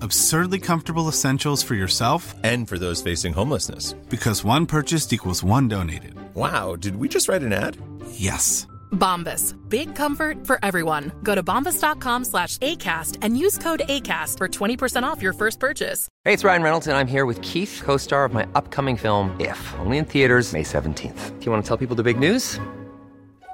Absurdly comfortable essentials for yourself And for those facing homelessness. because one purchased equals one donated. Wow, did we just write an ad? Yes. Bombas. Big comfort for everyone. Go to bombas.com slash ACAST and use code ACAST for 20% off your first purchase. Hey, it's Ryan Reynolds, and I'm here with Keith, co star of my upcoming film, If, only in theaters, May 17th. Do you want to tell people the big news?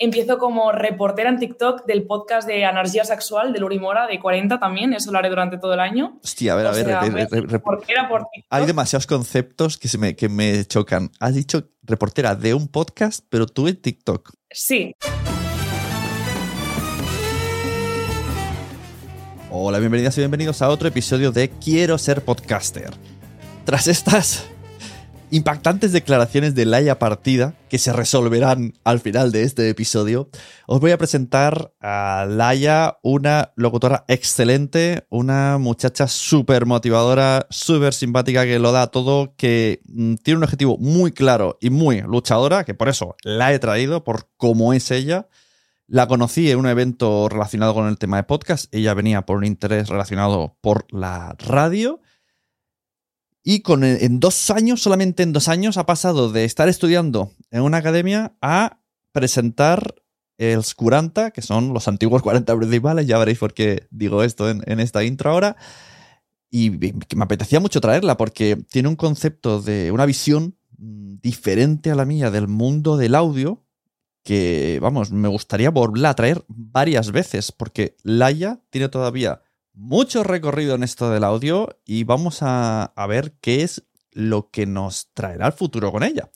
Empiezo como reportera en TikTok del podcast de Energía Sexual de Luri Mora, de 40 también, eso lo haré durante todo el año. Hostia, a ver, a ver, sea, re- me- re- re- reportera por TikTok. hay demasiados conceptos que, se me, que me chocan. Has dicho reportera de un podcast, pero tú en TikTok. Sí, Hola, bienvenidas y bienvenidos a otro episodio de Quiero ser podcaster. Tras estas impactantes declaraciones de Laia Partida, que se resolverán al final de este episodio, os voy a presentar a Laia, una locutora excelente, una muchacha súper motivadora, súper simpática, que lo da todo, que mm, tiene un objetivo muy claro y muy luchadora, que por eso la he traído, por cómo es ella. La conocí en un evento relacionado con el tema de podcast. Ella venía por un interés relacionado por la radio. Y con, en dos años, solamente en dos años, ha pasado de estar estudiando en una academia a presentar el Scuranta, que son los antiguos 40 principales. Ya veréis por qué digo esto en, en esta intro ahora. Y me apetecía mucho traerla porque tiene un concepto de una visión mm, diferente a la mía del mundo del audio que, vamos, me gustaría volverla a traer varias veces, porque Laia tiene todavía mucho recorrido en esto del audio y vamos a, a ver qué es lo que nos traerá el futuro con ella.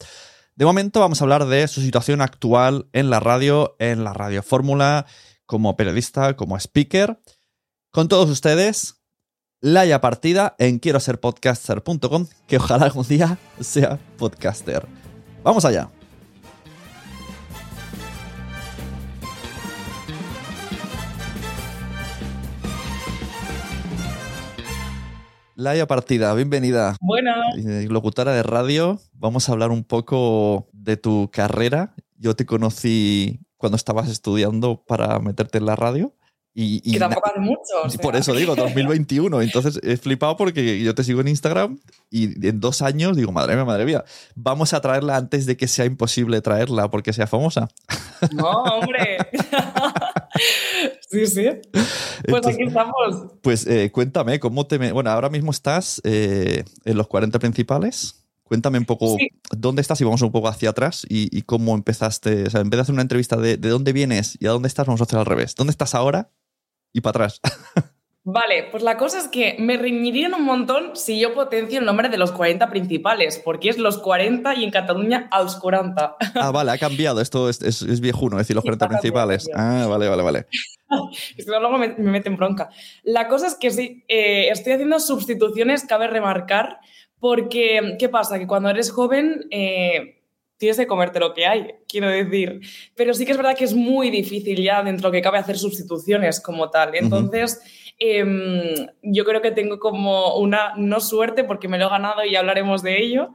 De momento vamos a hablar de su situación actual en la radio, en la radio fórmula, como periodista, como speaker. Con todos ustedes, Laia Partida en quiero ser podcaster.com, que ojalá algún día sea podcaster. Vamos allá. Laia Partida, bienvenida. bueno, Eh, Locutora de radio, vamos a hablar un poco de tu carrera. Yo te conocí cuando estabas estudiando para meterte en la radio. Y, y que tampoco hace mucho. o sea. por eso digo, 2021. Entonces he flipado porque yo te sigo en Instagram y en dos años digo, madre mía, madre mía, vamos a traerla antes de que sea imposible traerla porque sea famosa. No, hombre. sí, sí. Pues Entonces, aquí estamos. Pues eh, cuéntame, ¿cómo te... me- Bueno, ahora mismo estás eh, en los 40 principales. Cuéntame un poco Sí. dónde estás y vamos un poco hacia atrás y, y cómo empezaste. O sea, en vez de hacer una entrevista de, de dónde vienes y a dónde estás, vamos a hacer al revés. ¿Dónde estás ahora y para atrás? Vale, pues la cosa es que me reñirían un montón si yo potencio el nombre de los 40 principales, porque es los 40 y en Cataluña als 40. Ah, vale, ha cambiado. Esto es, es, es viejuno, es decir, los Sí, 40 ha cambiado, principales. Ah, vale, vale, vale. Es que luego me, me meten bronca. La cosa es que sí, eh, estoy haciendo sustituciones, cabe remarcar, porque ¿qué pasa? Que cuando eres joven eh, tienes que comerte lo que hay, quiero decir. Pero sí que es verdad que es muy difícil ya dentro que cabe hacer sustituciones como tal. Entonces, em, yo creo que tengo como una, no suerte, porque me lo he ganado y hablaremos de ello.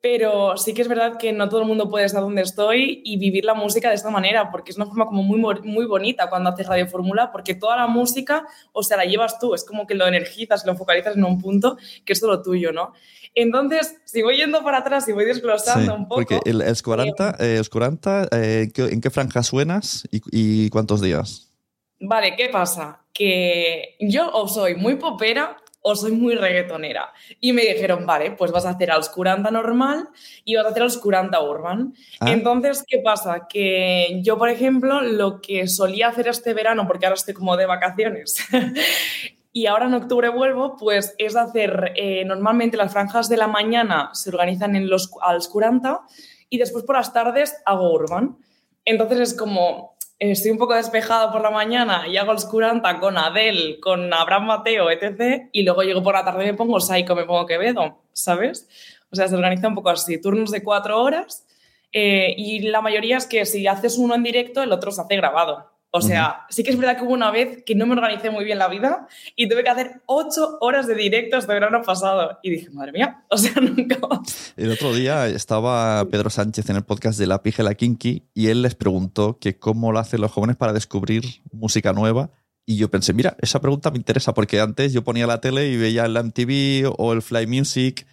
Pero sí que es verdad que no todo el mundo puede estar donde estoy y vivir la música de esta manera, porque es una forma como muy, muy bonita cuando haces Radio Fórmula, porque toda la música, o sea, la llevas tú, es como que lo energizas, lo focalizas en un punto que es solo tuyo, ¿no? Entonces, si voy yendo para atrás y voy desglosando Sí, un poco... porque el, els 40, eh, 40 eh, ¿en, qué, en qué franja suenas y, y cuántos días? Vale, ¿qué pasa? Que yo o soy muy popera o soy muy reggaetonera. Y me dijeron, vale, pues vas a hacer als 40 normal y vas a hacer als 40 urban. Ah. Entonces, ¿qué pasa? Que yo, por ejemplo, lo que solía hacer este verano, porque ahora estoy como de vacaciones, y ahora en octubre vuelvo, pues es hacer, eh, normalmente las franjas de la mañana se organizan en los als 40 y después por las tardes hago urban. Entonces es como, estoy un poco despejada por la mañana y hago los 40 con Adele, con Abraham Mateo, etc. Y luego llego por la tarde y me pongo Psycho, me pongo Quevedo, ¿sabes? O sea, se organiza un poco así, turnos de cuatro horas. eh, y la mayoría es que si haces uno en directo, el otro se hace grabado. O sea, sí que es verdad que hubo una vez que no me organicé muy bien la vida y tuve que hacer ocho horas de directo este verano pasado. Y dije, madre mía, o sea, nunca más. El otro día estaba Pedro Sánchez en el podcast de La Pija y la Kinky y él les preguntó que cómo lo hacen los jóvenes para descubrir música nueva. Y yo pensé, mira, esa pregunta me interesa porque antes yo ponía la tele y veía el MTV o el Fly Music,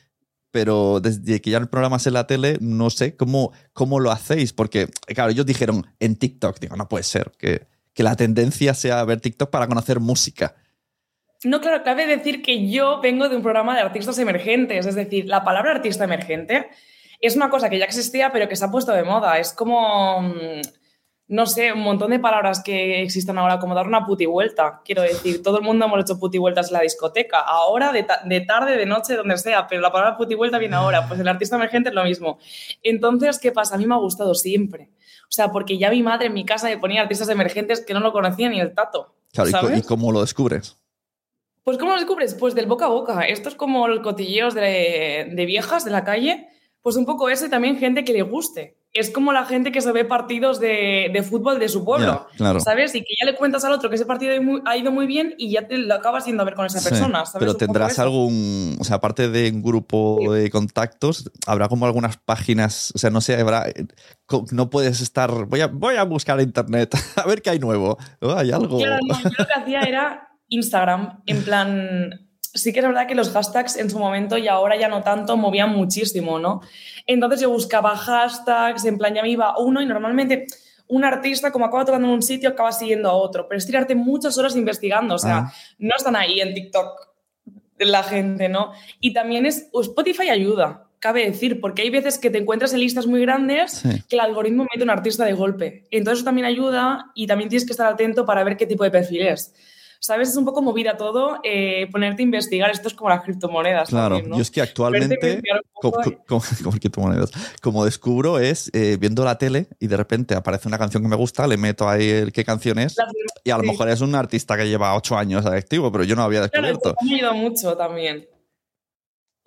pero desde que ya el programa es en la tele, no sé cómo, cómo lo hacéis. Porque, claro, ellos dijeron en TikTok, digo, no puede ser que, que la tendencia sea ver TikTok para conocer música. No, claro, cabe decir que yo vengo de un programa de artistas emergentes, es decir, la palabra artista emergente es una cosa que ya existía, pero que se ha puesto de moda. Es como, mm, no sé, un montón de palabras que existen ahora, como dar una puti vuelta. Quiero decir, todo el mundo hemos hecho puti vueltas en la discoteca, ahora, de, ta- de tarde, de noche, donde sea, pero la palabra puti vuelta viene ahora. Pues el artista emergente es lo mismo. Entonces, ¿qué pasa? A mí me ha gustado siempre. O sea, porque ya mi madre en mi casa me ponía artistas emergentes que no lo conocía ni el tato. Claro, ¿y co- ¿sabes? ¿y cómo lo descubres? Pues ¿cómo lo descubres? Pues del boca a boca. Esto es como los cotilleos de, de viejas de la calle. Pues un poco eso y también gente que le guste. Es como la gente que se ve partidos de, de fútbol de su pueblo. Claro. ¿Sabes? Y que ya le cuentas al otro que ese partido ha ido muy- bien y ya te lo acabas yendo a ver con esa Sí, persona. ¿sabes? Pero tendrás algún, o sea, aparte de un grupo Sí. de contactos, habrá como algunas páginas, o sea, no sé, habrá, no puedes estar, voy a, voy a buscar internet a ver qué hay nuevo, hay algo. Claro, no, yo lo que hacía era Instagram, en plan, sí que es verdad que los hashtags en su momento y ahora ya no tanto movían muchísimo, ¿no? Entonces yo buscaba hashtags, en plan ya me iba a uno y normalmente un artista como acaba tocando en un sitio acaba siguiendo a otro, pero es tirarte muchas horas investigando, o sea, Ah. no están ahí en TikTok la gente, ¿no? Y también es, Spotify ayuda, cabe decir, porque hay veces que te encuentras en listas muy grandes Sí. que el algoritmo mete un artista de golpe. Entonces eso también ayuda y también tienes que estar atento para ver qué tipo de perfil es. ¿Sabes? Es un poco movida todo, eh, ponerte a investigar. Esto es como las criptomonedas. Claro, también, ¿no? yo es que actualmente, como, poco y- como, como criptomonedas, como descubro es eh, viendo la tele y de repente aparece una canción que me gusta, le meto ahí el qué canción es y a lo sí. mejor es un artista que lleva ocho años activo, pero yo no había Claro, descubierto. esto me ha ayudado mucho también.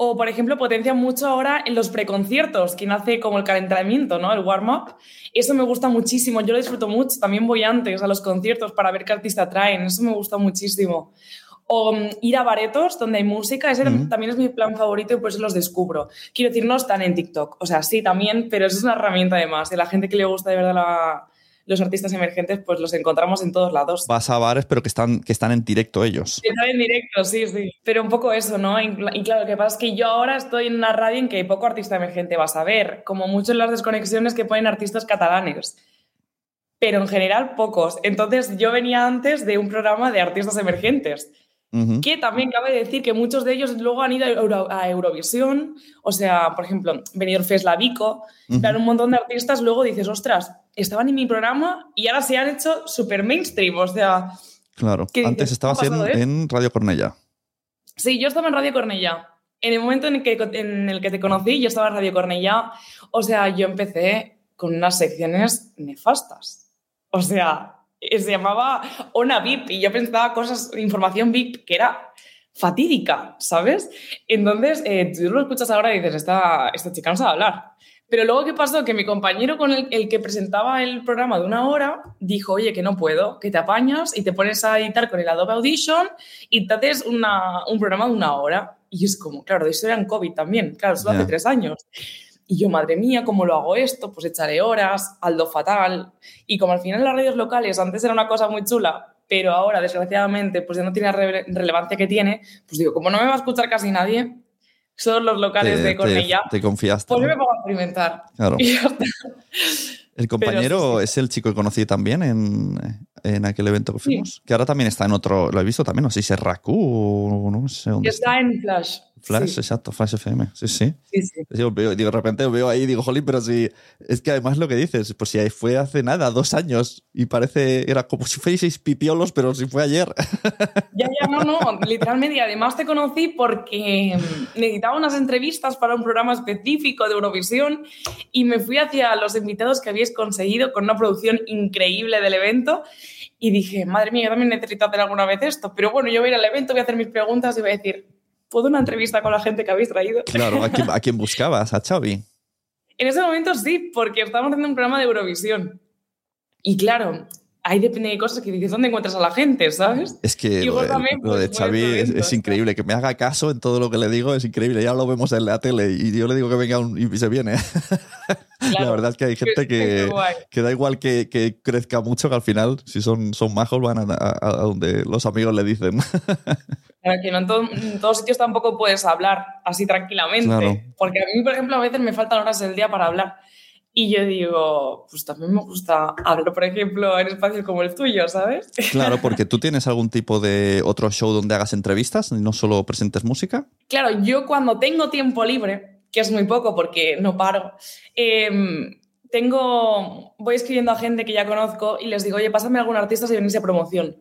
O, por ejemplo, potencia mucho ahora en los preconciertos, quien hace como el calentamiento, ¿no? El warm-up. Eso me gusta muchísimo, yo lo disfruto mucho. También voy antes a los conciertos para ver qué artista traen, eso me gusta muchísimo. O mm, ir a baretos donde hay música, ese también es mi plan favorito y por eso los descubro. Quiero decir, no están en TikTok, o sea, sí también, pero eso es una herramienta además. De la gente que le gusta de verdad la- los artistas emergentes, pues los encontramos en todos lados. Vas a bares, pero que están, que están en directo ellos. Está en directo, sí, sí. Pero un poco eso, ¿no? Y y claro, lo que pasa es que yo ahora estoy en una radio en que poco artista emergente vas a ver, como mucho en las desconexiones que ponen artistas catalanes. Pero en general pocos. Entonces yo venía antes de un programa de artistas emergentes, Ujú. que también cabe decir que muchos de ellos luego han ido a, Euro- a Eurovisión, o sea, por ejemplo, Benidorm Fest, La Vico, Ujú. claro, un montón de artistas, luego dices, ostras, estaban en mi programa y ahora se han hecho súper mainstream, o sea, Claro. ¿Qué dices? Antes estabas ¿Qué ha en, eh? Radio Cornella. Sí, yo estaba en Radio Cornellá. En el momento en el, que, en el que te conocí, yo estaba en Radio Cornellá. O sea, yo empecé con unas secciones nefastas. O sea, se llamaba Ona VIP y yo pensaba cosas, información VIP que era fatídica, ¿sabes? Entonces, eh, tú lo escuchas ahora y dices, esta, esta chica no sabe hablar. Pero luego, ¿qué pasó? Que mi compañero con el, el que presentaba el programa de una hora dijo, oye, que no puedo, que te apañas y te pones a editar con el Adobe Audition y te haces una, un programa de una hora. Y es como, claro, de eso era en COVID también, claro, eso Ya. hace tres años. Y yo, madre mía, ¿cómo lo hago esto? Pues echaré horas, aldo fatal. Y como al final las radios locales antes era una cosa muy chula, pero ahora, desgraciadamente, pues ya no tiene la re- relevancia que tiene, pues digo, como no me va a escuchar casi nadie, son los locales Te, de Cornellá, te confiaste. pues yo ¿no? me pongo a experimentar. Claro. Y ya está. El compañero sí, sí. es el chico que conocí también en, en aquel evento que fuimos. Que ahora también está en otro. Lo he visto también, no sé si es Raku o no sé dónde está. está en Flash. Flash, Sí, exacto, Flash FM. Sí, sí. sí, sí. Digo, de repente veo ahí y digo, jolín, pero si. Es que además lo que dices, pues si fue hace nada, dos años, y parece. Era como si fueseis pipiolos, pero si fue ayer. Ya, ya, no, no, literalmente. Y además te conocí porque mm, necesitaba unas entrevistas para un programa específico de Eurovisión y me fui hacia los invitados que habíais conseguido con una producción increíble del evento. Y dije, madre mía, yo también necesito hacer alguna vez esto. Pero bueno, yo voy a ir al evento, voy a hacer mis preguntas y voy a decir, ¿puedo una entrevista con la gente que habéis traído? Claro, ¿a quién, a quién buscabas? ¿A Xavi? En ese momento sí, porque estábamos haciendo un programa de Eurovisión. Y claro, ahí depende de cosas que dices, ¿dónde encuentras a la gente, sabes? Es que lo de, también, lo de pues, Xavi es, es increíble. Que me haga caso en todo lo que le digo es increíble. Ya lo vemos en la tele y yo le digo que venga un- y se viene. la Claro. verdad es que hay gente que, que da igual que, que crezca mucho, que al final, si son, son majos, van a, a- a donde los amigos le dicen. Claro, que no en, todo- en todos sitios tampoco puedes hablar así tranquilamente. Claro. Porque a mí, por ejemplo, a veces me faltan horas del día para hablar. Y yo digo, pues también me gusta hablar, por ejemplo, en espacios como el tuyo, ¿sabes? claro, porque tú tienes algún tipo de otro show donde hagas entrevistas y no solo presentes música. Claro, yo cuando tengo tiempo libre, que es muy poco porque no paro, em, tengo, voy escribiendo a gente que ya conozco y les digo, oye, pásame algún artista si venís a promoción.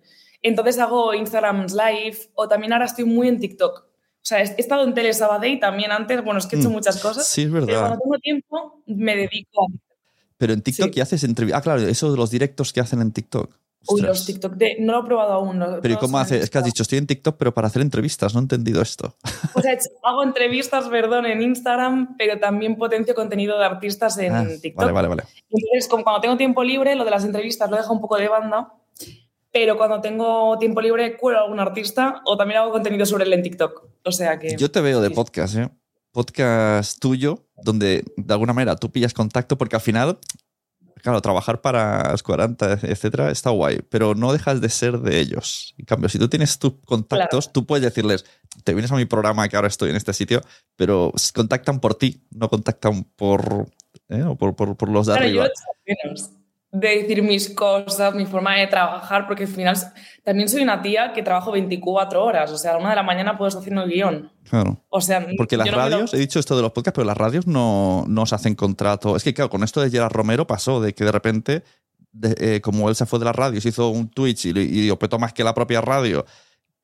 Entonces hago Instagrams Live o también ahora estoy muy en TikTok. O sea, he estado en Tele Sabadell también antes, bueno, es que he hecho Mm, muchas cosas. sí, es Pero verdad. cuando tengo tiempo me dedico a... Pero en TikTok, Sí. ¿qué haces entrevistas? Ah, claro, eso de los directos que hacen en TikTok. Uy, los TikTok de... No lo he probado aún. no- Pero ¿y cómo haces? Es que has dicho, estoy en TikTok, pero para hacer entrevistas. No he entendido esto. O sea, hago entrevistas, perdón, en Instagram, pero también potencio contenido de artistas en Ah, TikTok. vale, vale, vale. Entonces, como cuando tengo tiempo libre, lo de las entrevistas lo dejo un poco de banda, pero cuando tengo tiempo libre, cuelo a algún artista o también hago contenido sobre él en TikTok. O sea que... Yo te veo de podcast, ¿eh? Podcast tuyo, donde de alguna manera tú pillas contacto, porque al final, claro, trabajar para los 40, etcétera, está guay, pero no dejas de ser de ellos. En cambio, si tú tienes tus contactos, tú puedes decirles, te vienes a mi programa que ahora estoy en este sitio, pero contactan por ti, no contactan por, ¿eh? o por, por- por los de Claro, arriba. De decir mis cosas, mi forma de trabajar, porque al final también soy una tía que trabajo 24 horas, o sea, a una de la mañana puedo estar haciendo el guion. Claro. O sea, Porque las no lo- radios, he dicho esto de los podcasts, pero las radios no, no se hacen contrato. Es que, claro, con esto de Gerard Romero pasó, de que de repente, de- eh, como él se fue de la radio, se hizo un Twitch y, y dio petó más que la propia radio,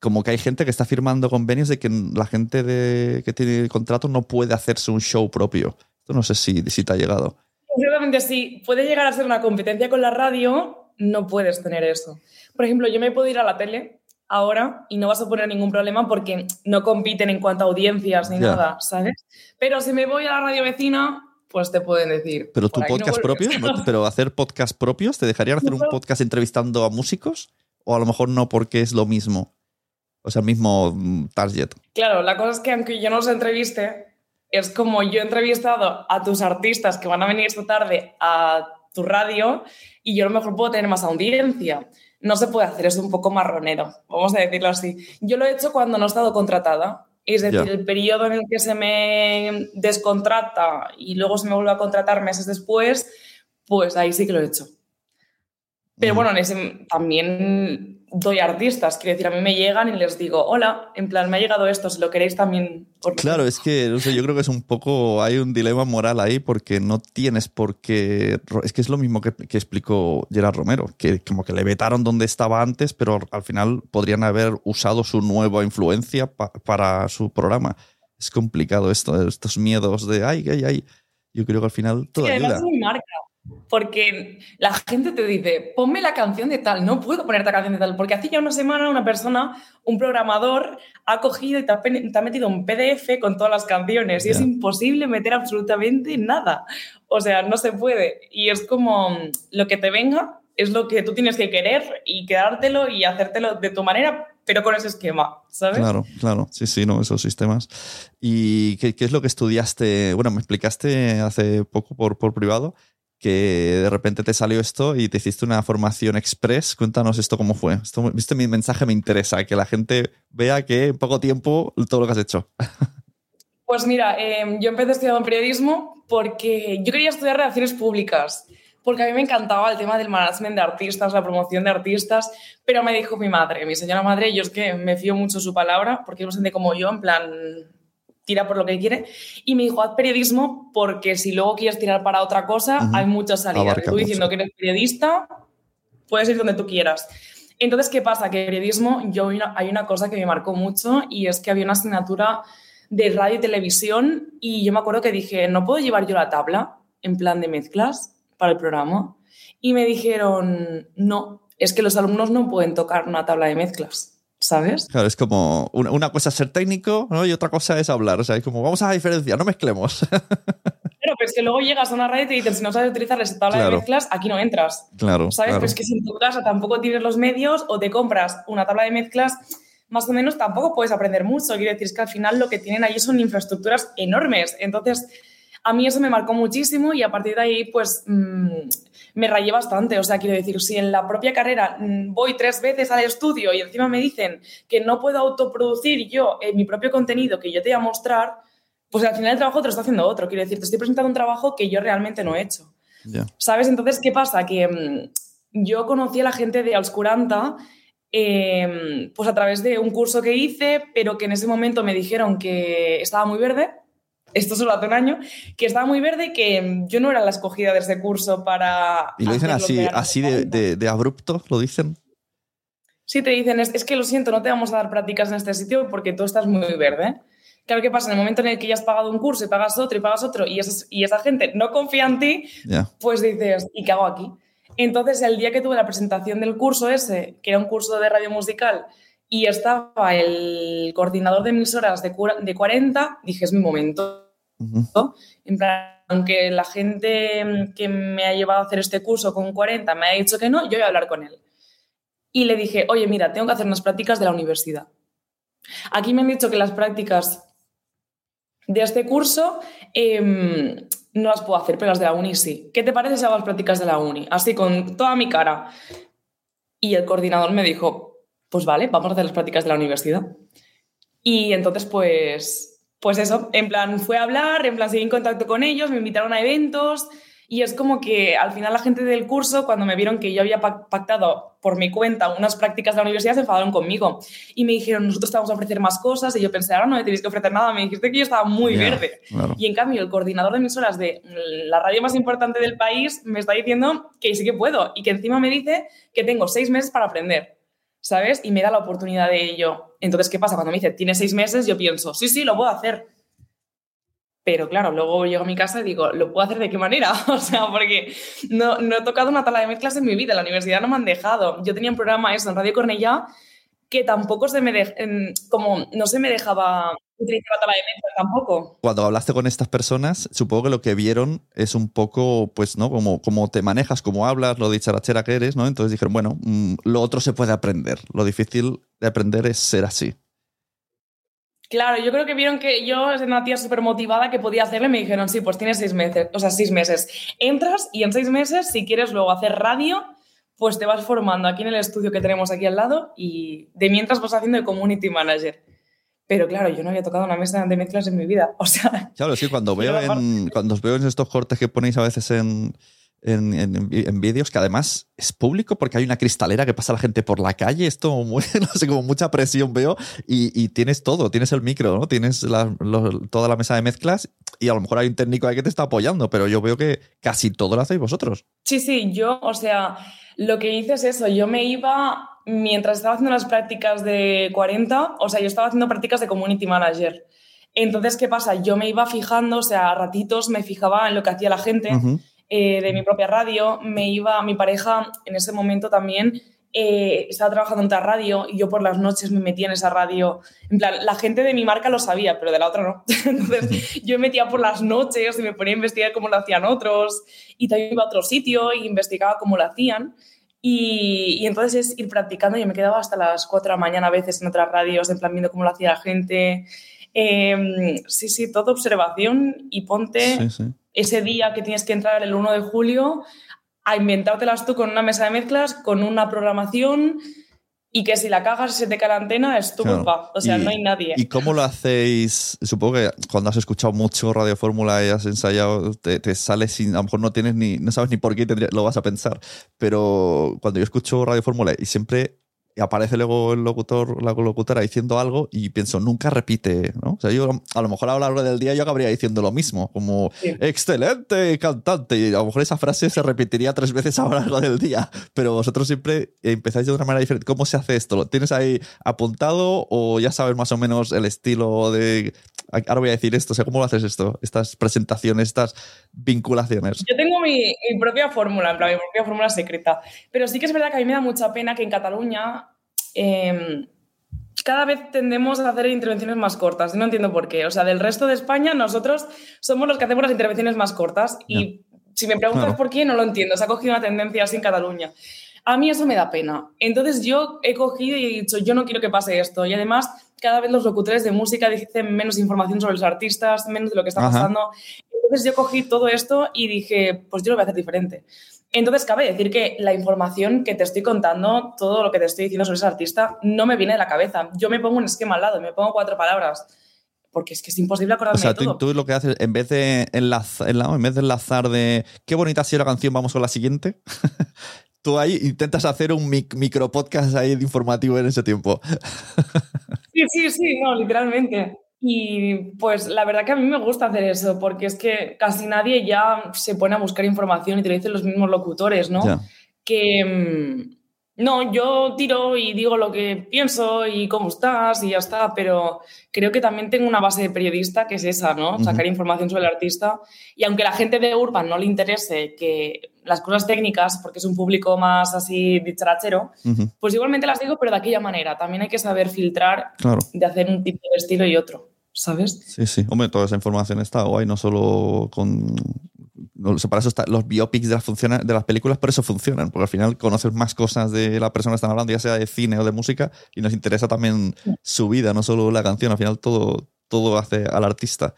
como que hay gente que está firmando convenios de que la gente de, que tiene el contrato no puede hacerse un show propio. Esto no sé si, si te ha llegado. Exactamente, sí. Puede llegar a ser una competencia con la radio, no puedes tener eso. Por ejemplo, yo me puedo ir a la tele ahora y no vas a poner ningún problema porque no compiten en cuanto a audiencias ni nada, ¿sabes? Pero si me voy a la radio vecina, pues te pueden decir. Pero tu "Por ahí no podcast vuelves". propio, ¿no? pero hacer podcast propios, ¿te dejarían hacer un podcast entrevistando a músicos? O a lo mejor no porque es lo mismo. O sea, el mismo mm, target. Claro, la cosa es que aunque yo no os entreviste, es como yo he entrevistado a tus artistas que van a venir esta tarde a tu radio y yo a lo mejor puedo tener más audiencia. No se puede hacer, es un poco marronero, vamos a decirlo así. Yo lo he hecho cuando no he estado contratada. Es decir, el periodo en el que se me descontrata y luego se me vuelve a contratar meses después, pues ahí sí que lo he hecho. Pero Mm. bueno, en ese, también doy artistas. Quiero decir, a mí me llegan y les digo, hola, en plan, me ha llegado esto, si lo queréis también. Claro, es que no sé, yo creo que es un poco, hay un dilema moral ahí porque no tienes por qué, es que es lo mismo que, que explicó Gerard Romero, que como que le vetaron donde estaba antes, pero al final podrían haber usado su nueva influencia para su programa. Es complicado esto, estos miedos de, ay, ay, ay. Yo creo que al final todo ayuda. Es mi marca. Porque la gente te dice, ponme la canción de tal, no puedo ponerte la canción de tal, porque hace ya una semana una persona, un programador, ha cogido y te ha, metido un PDF con todas las canciones y es imposible meter absolutamente nada. O sea, no se puede. Y es como lo que te venga, es lo que tú tienes que querer y quedártelo y hacértelo de tu manera, pero con ese esquema, ¿sabes? Claro, claro, sí, sí, no, esos sistemas. ¿Y qué, qué es lo que estudiaste? Bueno, me explicaste hace poco por, por privado que de repente te salió esto y te hiciste una formación express. Cuéntanos esto cómo fue. Esto, mi mensaje me interesa, que la gente vea que en poco tiempo todo lo que has hecho. Pues mira, em, yo empecé estudiando periodismo porque yo quería estudiar relaciones públicas, porque a mí me encantaba el tema del management de artistas, la promoción de artistas, pero me dijo mi madre, mi señora madre, yo es que me fío mucho su palabra, porque es bastante como yo, en plan, tira por lo que quiere. Y me dijo, haz periodismo porque si luego quieres tirar para otra cosa, hay muchas salidas. Tú diciendo que eres periodista, puedes ir donde tú quieras. Entonces, ¿qué pasa? Que periodismo, yo hay una, cosa que me marcó mucho y es que había una asignatura de radio y televisión y yo me acuerdo que dije, no puedo llevar yo la tabla en plan de mezclas para el programa. Y me dijeron, no, es que los alumnos no pueden tocar una tabla de mezclas. ¿Sabes? Claro, es como una, cosa es ser técnico ¿no? y otra cosa es hablar. O sea, es como vamos a diferenciar, no mezclemos. Pero es que luego llegas a una red y te dicen, si no sabes utilizar esa tabla de mezclas, aquí no entras. Claro. ¿Sabes? Claro. Pero es que si en tu casa tampoco tienes los medios o te compras una tabla de mezclas, más o menos tampoco puedes aprender mucho. Quiero decir, es que al final lo que tienen ahí son infraestructuras enormes. Entonces, a mí eso me marcó muchísimo y a partir de ahí, pues. Mmm, me rayé bastante. O sea, quiero decir, si en la propia carrera mm, voy tres veces al estudio y encima me dicen que no puedo autoproducir yo eh, mi propio contenido que yo te voy a mostrar, pues al final el trabajo te lo está haciendo otro. Quiero decir, te estoy presentando un trabajo que yo realmente no he hecho. ¿Sabes? Entonces, ¿qué pasa? Que mm, yo conocí a la gente de Auscuranta em, pues a través de un curso que hice, pero que en ese momento me dijeron que estaba muy verde esto solo hace un año, que estaba muy verde, que yo no era la escogida de ese curso para... ¿Y lo dicen así, así de, abrupto? ¿Lo dicen? Sí, te dicen, es, que lo siento, no te vamos a dar prácticas en este sitio porque tú estás muy verde. Claro, ¿qué pasa? En el momento en el que ya has pagado un curso y pagas otro y pagas otro y, y esa gente no confía en ti, pues dices, ¿y qué hago aquí? Entonces, el día que tuve la presentación del curso ese, que era un curso de radio musical, y estaba el coordinador de emisoras de, de 40, dije, es mi momento aunque la gente que me ha llevado a hacer este curso con 40 me ha dicho que no, yo voy a hablar con él. Y le dije, oye, mira, tengo que hacer unas prácticas de la universidad. Aquí me han dicho que las prácticas de este curso em, no las puedo hacer, pero las de la uni sí. ¿Qué te parece si hago las prácticas de la uni? Así, con toda mi cara. Y el coordinador me dijo, pues vale, vamos a hacer las prácticas de la universidad. Y entonces, pues, pues eso, en plan fue a hablar, en plan seguí en contacto con ellos, me invitaron a eventos y es como que al final la gente del curso, cuando me vieron que yo había pactado por mi cuenta unas prácticas de la universidad, se enfadaron conmigo y me dijeron, nosotros te vamos a ofrecer más cosas y yo pensé, ahora no me tenéis que ofrecer nada, me dijiste que yo estaba muy verde. Y en cambio el coordinador de emisoras de la radio más importante del país me está diciendo que sí que puedo y que encima me dice que tengo seis meses para aprender. ¿Sabes? Y me da la oportunidad de ello. Entonces, ¿qué pasa? Cuando me dice, tiene seis meses, yo pienso, sí, sí, lo puedo hacer. Pero claro, luego llego a mi casa y digo, ¿lo puedo hacer de qué manera? o sea, porque no, no, he tocado una tabla de mezclas en mi vida, la universidad no me han dejado. Yo tenía un programa eso en Radio Cornellá que tampoco se me como no se me dejaba utilizar la de mezclas tampoco. Cuando hablaste con estas personas, supongo que lo que vieron es un poco, pues, ¿no? Como, como te manejas, cómo hablas, lo dicharachera que eres, ¿no? Entonces dijeron, bueno, mm, lo otro se puede aprender. Lo difícil de aprender es ser así. Claro, yo creo que vieron que yo era una tía súper motivada que podía hacerle y me dijeron, sí, pues tienes seis meses, o sea, seis meses. Entras y en seis meses, si quieres luego hacer radio, pues te vas formando aquí en el estudio que tenemos aquí al lado y de mientras vas haciendo de community manager. Pero claro, yo no había tocado una mesa de mezclas en mi vida. O sea. Claro, sí, cuando veo, en, cuando os veo en estos cortes que ponéis a veces en, en, en- en vídeos, que además es público porque hay una cristalera que pasa la gente por la calle. Esto, muy, no sé, como mucha presión veo. Y, y tienes todo, tienes el micro, ¿no? Tienes la- lo- toda la mesa de mezclas y a lo mejor hay un técnico ahí que te está apoyando, pero yo veo que casi todo lo hacéis vosotros. Sí, sí, yo, o sea, lo que hice es eso, yo me iba, mientras estaba haciendo las prácticas de 40, o sea, yo estaba haciendo prácticas de community manager. Entonces, ¿qué pasa? Yo me iba fijando, o sea, a ratitos me fijaba en lo que hacía la gente Ujú. Eh, de mi propia radio, me iba, mi pareja en ese momento también eh, estaba trabajando en otra radio y yo por las noches me metía en esa radio. En plan, la gente de mi marca lo sabía, pero de la otra no. Entonces yo me metía por las noches y me ponía a investigar cómo lo hacían otros y también iba a otro sitio y investigaba cómo lo hacían. Y, y entonces es ir practicando. Yo me quedaba hasta las 4 de la mañana a veces en otras radios, en plan viendo cómo lo hacía la gente. Eh, sí, sí, todo observación y ponte Sí, sí. Ese día que tienes que entrar el 1 de julio a inventártelas tú con una mesa de mezclas, con una programación y que si la cagas y se te cae la antena es tu Claro. culpa. O sea, no hay nadie. ¿Y cómo lo hacéis? Supongo que cuando has escuchado mucho Radio Fórmula y has ensayado, te, te sale sin. A lo mejor no tienes ni. No sabes ni por qué tendría- lo vas a pensar. Pero cuando yo escucho Radio Fórmula y siempre aparece luego el locutor, la locutora diciendo algo y pienso, nunca repite, ¿no? O sea, yo a lo mejor a lo largo del día yo acabaría diciendo lo mismo, como Sí. excelente cantante. Y a lo mejor esa frase se repetiría tres veces a lo largo del día. Pero vosotros siempre empezáis de una manera diferente. ¿Cómo se hace esto? ¿Lo tienes ahí apuntado o ya sabes más o menos el estilo de. Ahora voy a decir esto. O sea, ¿cómo lo haces esto? Estas presentaciones, estas vinculaciones. Yo tengo mi, mi propia fórmula, en plan, mi propia fórmula secreta. Pero sí que es verdad que a mí me da mucha pena que en Cataluña eh, cada vez tendemos a hacer intervenciones más cortas. No entiendo por qué. O sea, del resto de España, nosotros somos los que hacemos las intervenciones más cortas. Y si me preguntas Claro. por qué, no lo entiendo. Se ha cogido una tendencia así en Cataluña. A mí eso me da pena. Entonces yo he cogido y he dicho, yo no quiero que pase esto. Y además, cada vez los locutores de música dicen menos información sobre los artistas, menos de lo que está Ajá. pasando. Entonces yo cogí todo esto y dije, pues yo lo voy a hacer diferente. Entonces cabe decir que la información que te estoy contando, todo lo que te estoy diciendo sobre ese artista, no me viene de la cabeza. Yo me pongo un esquema al lado, me pongo cuatro palabras, porque es que es imposible O acordarme sea, de tú, todo. tú lo que haces, en vez de enlazar, en vez de enlazar de qué bonita ha sido la canción, vamos con la siguiente. Tú ahí intentas hacer un mic- micro podcast ahí de informativo en ese tiempo. Sí, sí, sí, no, literalmente. Y pues la verdad que a mí me gusta hacer eso, porque es que casi nadie ya se pone a buscar información y te lo dicen los mismos locutores, ¿no? Que mm, no, yo tiro y digo lo que pienso y cómo estás y ya está, pero creo que también tengo una base de periodista que es esa, ¿no? Sacar información sobre el artista y aunque la gente de Urban no le interese que las cosas técnicas, porque es un público más así dicharachero, Ujú, pues igualmente las digo, pero de aquella manera. También hay que saber filtrar Claro. de hacer un tipo de estilo y otro, ¿sabes? Sí, sí. Hombre, toda esa información está guay, no solo con. O sea, para eso está, los biopics de las, funciona- de las películas, por eso funcionan, porque al final conoces más cosas de la persona que están hablando, ya sea de cine o de música, y nos interesa también su vida, no solo la canción. Al final todo, todo hace al artista.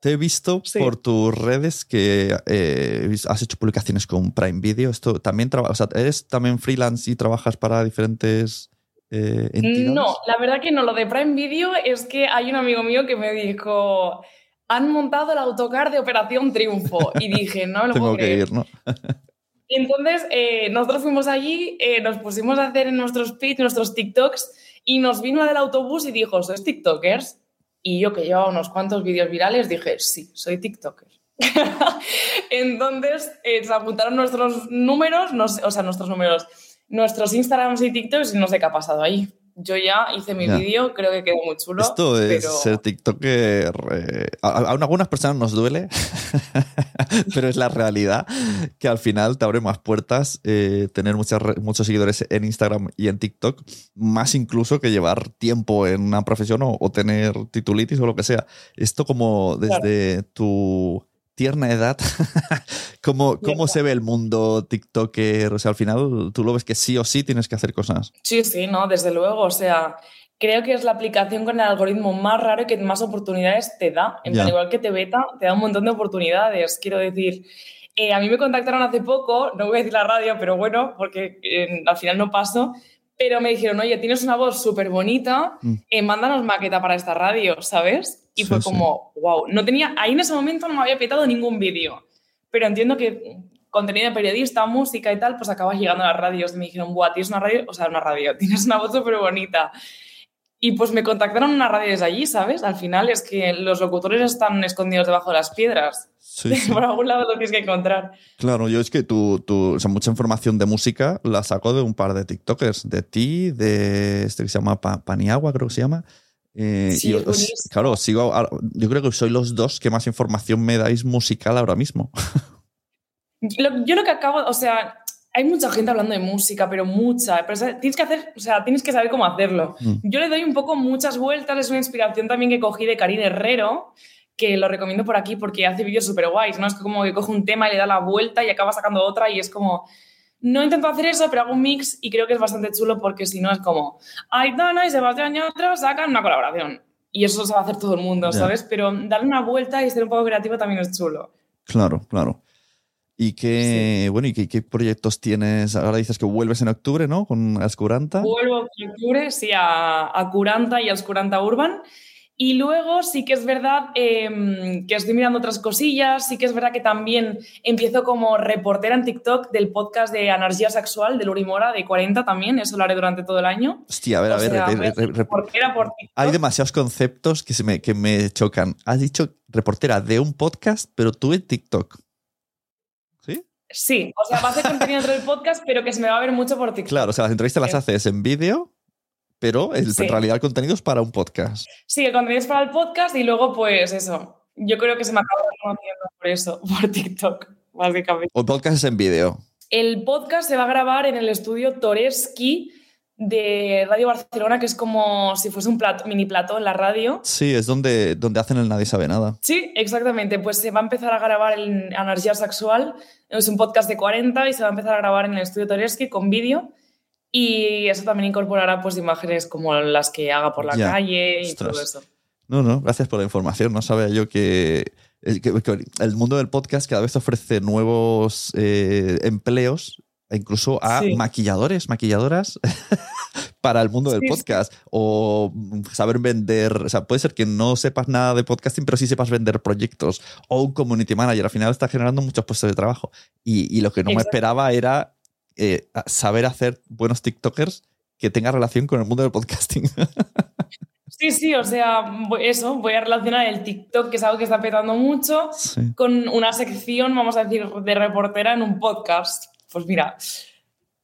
Te he visto Sí. por tus redes que eh, has hecho publicaciones con Prime Video. Esto también o sea, eres también freelance y trabajas para diferentes eh, entidades. No, la verdad que no. Lo de Prime Video es que hay un amigo mío que me dijo, han montado el autocar de Operación Triunfo. Y dije, no me lo Tengo puedo que creer. ir, ¿no? Y entonces eh, nosotros fuimos allí, eh, nos pusimos a hacer en nuestros feeds, nuestros TikToks, y nos vino del autobús y dijo, ¿sois TikTokers? Y yo que llevaba unos cuantos vídeos virales dije, sí, soy TikToker. entonces eh, se apuntaron nuestros números, no sé- o sea, nuestros números, nuestros Instagrams y TikToks y no sé qué ha pasado ahí. Yo ya hice mi vídeo, creo que quedó muy chulo. Esto es pero... ser TikToker. eh, a, algunas personas nos duele, pero es la realidad que al final te abre más puertas eh, tener muchas muchos seguidores en Instagram y en TikTok, más incluso que llevar tiempo en una profesión o, o tener titulitis o lo que sea. Esto como desde tu tierna edad, ¿cómo, cómo se ve el mundo TikToker? O sea, al final tú lo ves que sí o sí tienes que hacer cosas. Sí, sí, no, desde luego. O sea, creo que es la aplicación con el algoritmo más raro y que más oportunidades te da. En plan, igual que te beta, te da un montón de oportunidades. Quiero decir, eh, a mí me contactaron hace poco, no voy a decir la radio, pero bueno, porque eh, al final no paso. Pero me dijeron, oye, tienes una voz súper bonita, Mm. eh, mándanos maqueta para esta radio, ¿sabes? Y Sí, fue sí. como, wow, no tenía, ahí en ese momento no me había petado ningún vídeo, pero entiendo que contenido de periodista, música y tal, pues acabas llegando a las radios. Y me dijeron, buah, tienes una radio, o sea, una radio, tienes una voz súper bonita. Y pues me contactaron una radio desde allí, ¿sabes? Al final es que los locutores están escondidos debajo de las piedras. Sí, sí. Por algún lado lo tienes que encontrar. Claro, yo es que tu, tu- o sea, mucha información de música la saco de un par de TikTokers, de ti, de este que se llama Pa- Paniagua, creo que se llama. Eh, Sí, y os- claro, sigo, yo creo que sois los dos que más información me dais musical ahora mismo. Lo- yo lo que acabo, o sea, hay mucha gente hablando de música, pero mucha. Pero tienes que hacer, o sea, tienes que saber cómo hacerlo. Mm. Yo le doy un poco muchas vueltas. Es una inspiración también que cogí de Karine Herrero, que lo recomiendo por aquí porque hace vídeos súper guays, ¿no? Es como que coge un tema y le da la vuelta y acaba sacando otra y es como. No intento hacer eso, pero hago un mix y creo que es bastante chulo porque si no es como Aitana y Sebastián Yatra sacan una colaboración. Y eso se va a hacer todo el mundo. ¿sabes? Pero darle una vuelta y ser un poco creativo también es chulo. Claro, claro. Y qué, bueno, ¿y qué, qué proyectos tienes? Ahora dices que vuelves en octubre, ¿no? Con Ascuranta. Vuelvo en octubre, sí, a, a Curanta y a Oscuranta Urban. Y luego sí que es verdad eh, que estoy mirando otras cosillas, sí que es verdad que también empiezo como reportera en TikTok del podcast de Energía Sexual de Luri Mora, de 40 también, eso lo haré durante todo el año. Hostia, a ver, a ver, sea, re- re- reportera por TikTok. hay demasiados conceptos que, se me, que me chocan. Has dicho reportera de un podcast, pero tú en TikTok. ¿Sí? Sí, o sea, va a hacer contenido dentro del podcast, pero que se me va a ver mucho por TikTok. Claro, o sea, las entrevistas las haces en vídeo, pero el- Sí. en realidad el contenido es para un podcast. Sí, el contenido es para el podcast y luego, pues eso. Yo creo que se me acaba conociendo por eso, por TikTok, básicamente. O el podcast es en vídeo. El podcast se va a grabar en el estudio Toreski de Radio Barcelona, que es como si fuese un plato, mini plató en la radio. Sí, es donde, donde hacen el Nadie sabe nada. Sí, exactamente. Pues se va a empezar a grabar en Energía Sexual. Es un podcast de 40 y se va a empezar a grabar en el estudio Toreski con vídeo. Y eso también incorporará pues imágenes como las que haga por la Ya. calle y Ostras. todo eso. No, no, gracias por la información. No sabía yo que, que el mundo del podcast cada vez ofrece nuevos eh, empleos, e incluso a Sí. maquilladores, maquilladoras, para el mundo del Sí, sí. podcast. O saber vender, o sea, puede ser que no sepas nada de podcasting, pero sí sepas vender proyectos. O un community manager. Al final está generando muchos puestos de trabajo. Y, y lo que no me esperaba era eh, saber hacer buenos TikTokers que tengan relación con el mundo del podcasting. Sí, sí, o sea, eso, voy a relacionar el TikTok, que es algo que está petando mucho, Sí. con una sección, vamos a decir, de reportera en un podcast. Pues mira,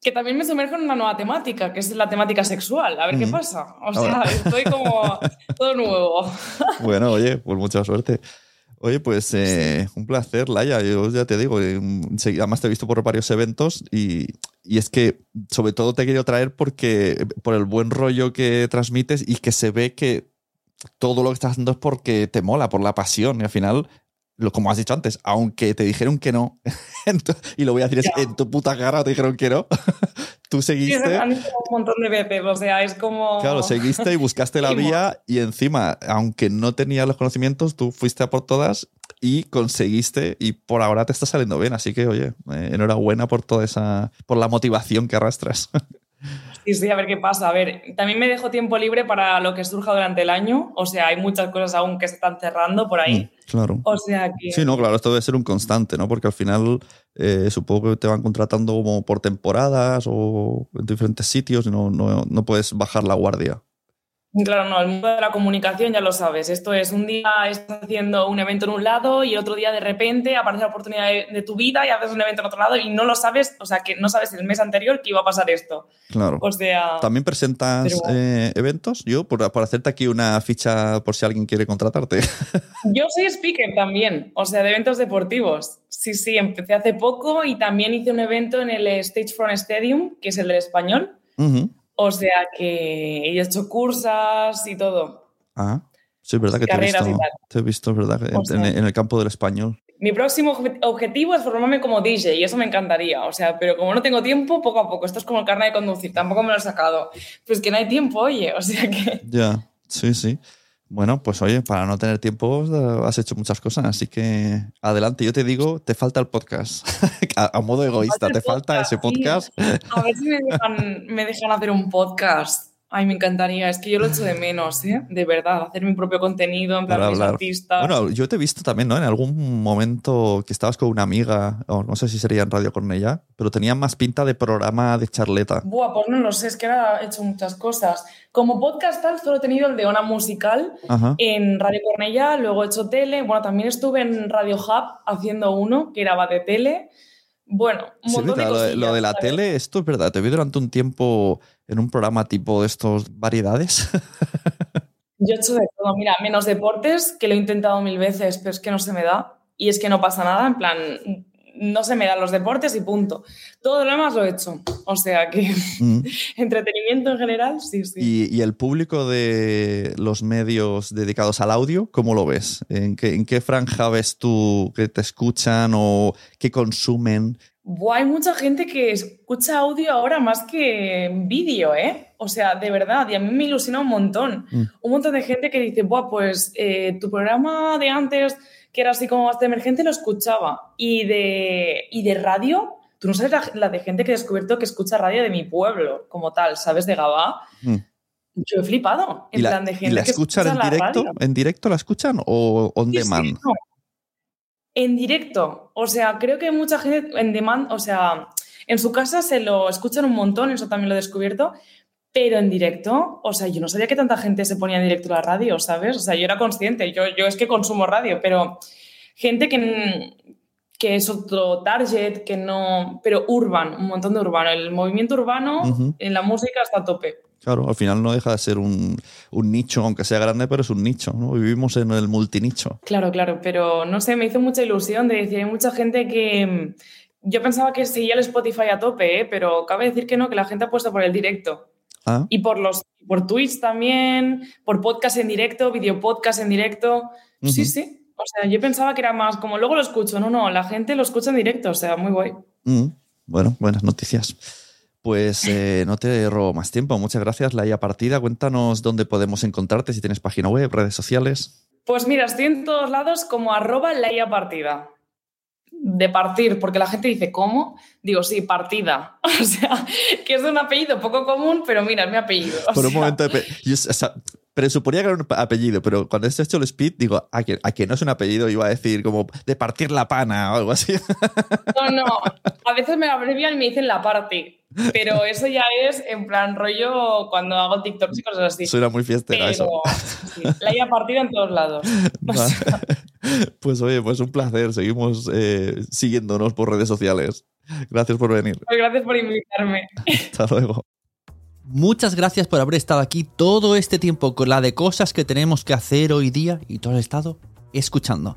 que también me sumerjo en una nueva temática, que es la temática sexual. A ver qué pasa. O sea, Ahora. estoy como todo nuevo. Bueno, oye, pues mucha suerte. Oye, pues eh, un placer, Laia. Yo ya te digo, eh, además te he visto por varios eventos y, y es que sobre todo te querido traer porque por el buen rollo que transmites y que se ve que todo lo que estás haciendo es porque te mola, por la pasión. Y al final, lo, como has dicho antes, aunque te dijeron que no, tu- y lo voy a decir, es en tu puta cara te dijeron que no, tú Sí, seguiste. han dicho un montón de veces, o sea, es como... Claro, seguiste y buscaste la vía y encima, aunque no tenías los conocimientos, tú fuiste a por todas y conseguiste y por ahora te está saliendo bien. Así que, oye, eh, enhorabuena por toda esa, por la motivación que arrastras. Sí, sí, a ver qué pasa. A ver, también me dejo tiempo libre para lo que surja durante el año. O sea, hay muchas cosas aún que se están cerrando por ahí. claro. O sea que... Sí, no, claro, esto debe ser un constante, ¿no? Porque al final eh, supongo que te van contratando como por temporadas o en diferentes sitios y no, no, no puedes bajar la guardia. Claro, no, el mundo de la comunicación ya lo sabes. Esto es un día estás haciendo un evento en un lado y otro día de repente aparece la oportunidad de, de tu vida y haces un evento en otro lado y no lo sabes, o sea, que no sabes el mes anterior que iba a pasar esto. Claro. O sea, ¿También presentas bueno. eh, eventos? Yo, por, por hacerte aquí una ficha por si alguien quiere contratarte. yo soy speaker también, o sea, de eventos deportivos. Sí, sí, empecé hace poco y también hice un evento en el Stage Front Stadium, que es el del español. O sea que he hecho cursas y todo. Ah, sí, es verdad que te he visto, te he visto, es verdad, en, O sea- en- en el campo del español. Mi próximo obje- objetivo es formarme como DJ y eso me encantaría. O sea, pero como no tengo tiempo, poco a poco. Esto es como el carnet de conducir, tampoco me lo he sacado. Pues que no hay tiempo, oye. O sea que. Ya, sí, sí. Bueno, pues oye, para no tener tiempo has hecho muchas cosas, así que adelante. Yo te digo, te falta el podcast. a, a modo egoísta, te falta podcast, ese sí. podcast. A ver si me dejan, me dejan hacer un podcast. Ay, me encantaría. Es que yo lo echo de menos, ¿eh? De verdad, hacer mi propio contenido, en plan Para mis artistas. Bueno, yo te he visto también, ¿no? En algún momento que estabas con una amiga, o no sé si sería en Radio Cornella, pero tenía más pinta de programa de charleta. Buah, pues no lo sé, es que ahora he hecho muchas cosas. Como podcast tal, solo he tenido el de Ona Musical Ajá. en Radio Cornellá, luego he hecho tele. Bueno, también estuve en Radio Hub haciendo uno que era de tele. Bueno, un Sí, montón verdad, de lo, cosillas, lo de la ¿sabes? tele, esto es verdad. Te vi durante un tiempo en un programa tipo de estos variedades. Yo he hecho de todo. Mira, menos deportes, que lo he intentado mil veces, pero es que no se me da. Y es que no pasa nada, en plan, no se me dan los deportes y punto. Todo lo demás lo he hecho. O sea que Mm. entretenimiento en general, sí, sí. y, y el público de los medios dedicados al audio, ¿cómo lo ves? ¿En qué, en qué franja ves tú que te escuchan o que consumen? Buah, hay mucha gente que escucha audio ahora más que vídeo, ¿eh? O sea, de verdad, y a mí me ilusiona un montón. Mm. Un montón de gente que dice, Buah, pues eh, tu programa de antes, que era así como más de emergente, lo escuchaba. Y de, y de radio, tú no sabes la, la de gente que he descubierto que escucha radio de mi pueblo, como tal, ¿sabes? De Gabá. Mm. Yo he flipado. En ¿Y la, plan de y gente la que escuchan escucha en la directo? radio. ¿En directo la escuchan o on Sí, sí, demand? no. En directo. O sea, creo que mucha gente en demand, o sea, en su casa se lo escuchan un montón, eso también lo he descubierto, pero en directo, o sea, yo no sabía que tanta gente se ponía en directo la radio, ¿sabes? O sea, yo era consciente, yo, yo es que consumo radio, pero gente que, que es otro target, que no, pero urban, un montón de urbano. El movimiento urbano en la música está a tope. Claro, al final no deja de ser un, un nicho, aunque sea grande, pero es un nicho. ¿no? Vivimos en el multinicho. Claro, claro, pero no sé, me hizo mucha ilusión de decir, hay mucha gente que mm, yo pensaba que seguía el Spotify a tope, ¿eh? pero cabe decir que no, que la gente ha puesto por el directo Ah, y por los por Twitch también, por podcast en directo, video podcast en directo. Sí, sí. O sea, yo pensaba que era más como luego lo escucho, no, no, la gente lo escucha en directo, o sea, muy guay. mm, bueno, buenas noticias. Pues eh, no te robo más tiempo. Muchas gracias, Laia Partida. Cuéntanos dónde podemos encontrarte, si tienes página web, redes sociales. Pues mira, estoy en todos lados como arroba laia partida. De partir, porque la gente dice, ¿cómo? Digo, sí, partida. O sea, que es un apellido poco común, pero mira, es mi apellido. O Por un momento, he pe- yo, o sea, presuponía que era un apellido, pero cuando has hecho el speed, digo, a que, a que no es un apellido, iba a decir como de partir la pana o algo así. No, no. A veces me abrevian y me dicen la party. Pero eso ya es en plan rollo cuando hago TikToks y cosas así. Suena muy fiestera pero eso. sí, laia partida en todos lados. O Vale. sea, Pues oye, pues un placer. Seguimos eh, siguiéndonos por redes sociales. Gracias por venir. pues gracias por invitarme. Hasta luego. Muchas gracias por haber estado aquí todo este tiempo con la de cosas que tenemos que hacer hoy día y todo el estado escuchando.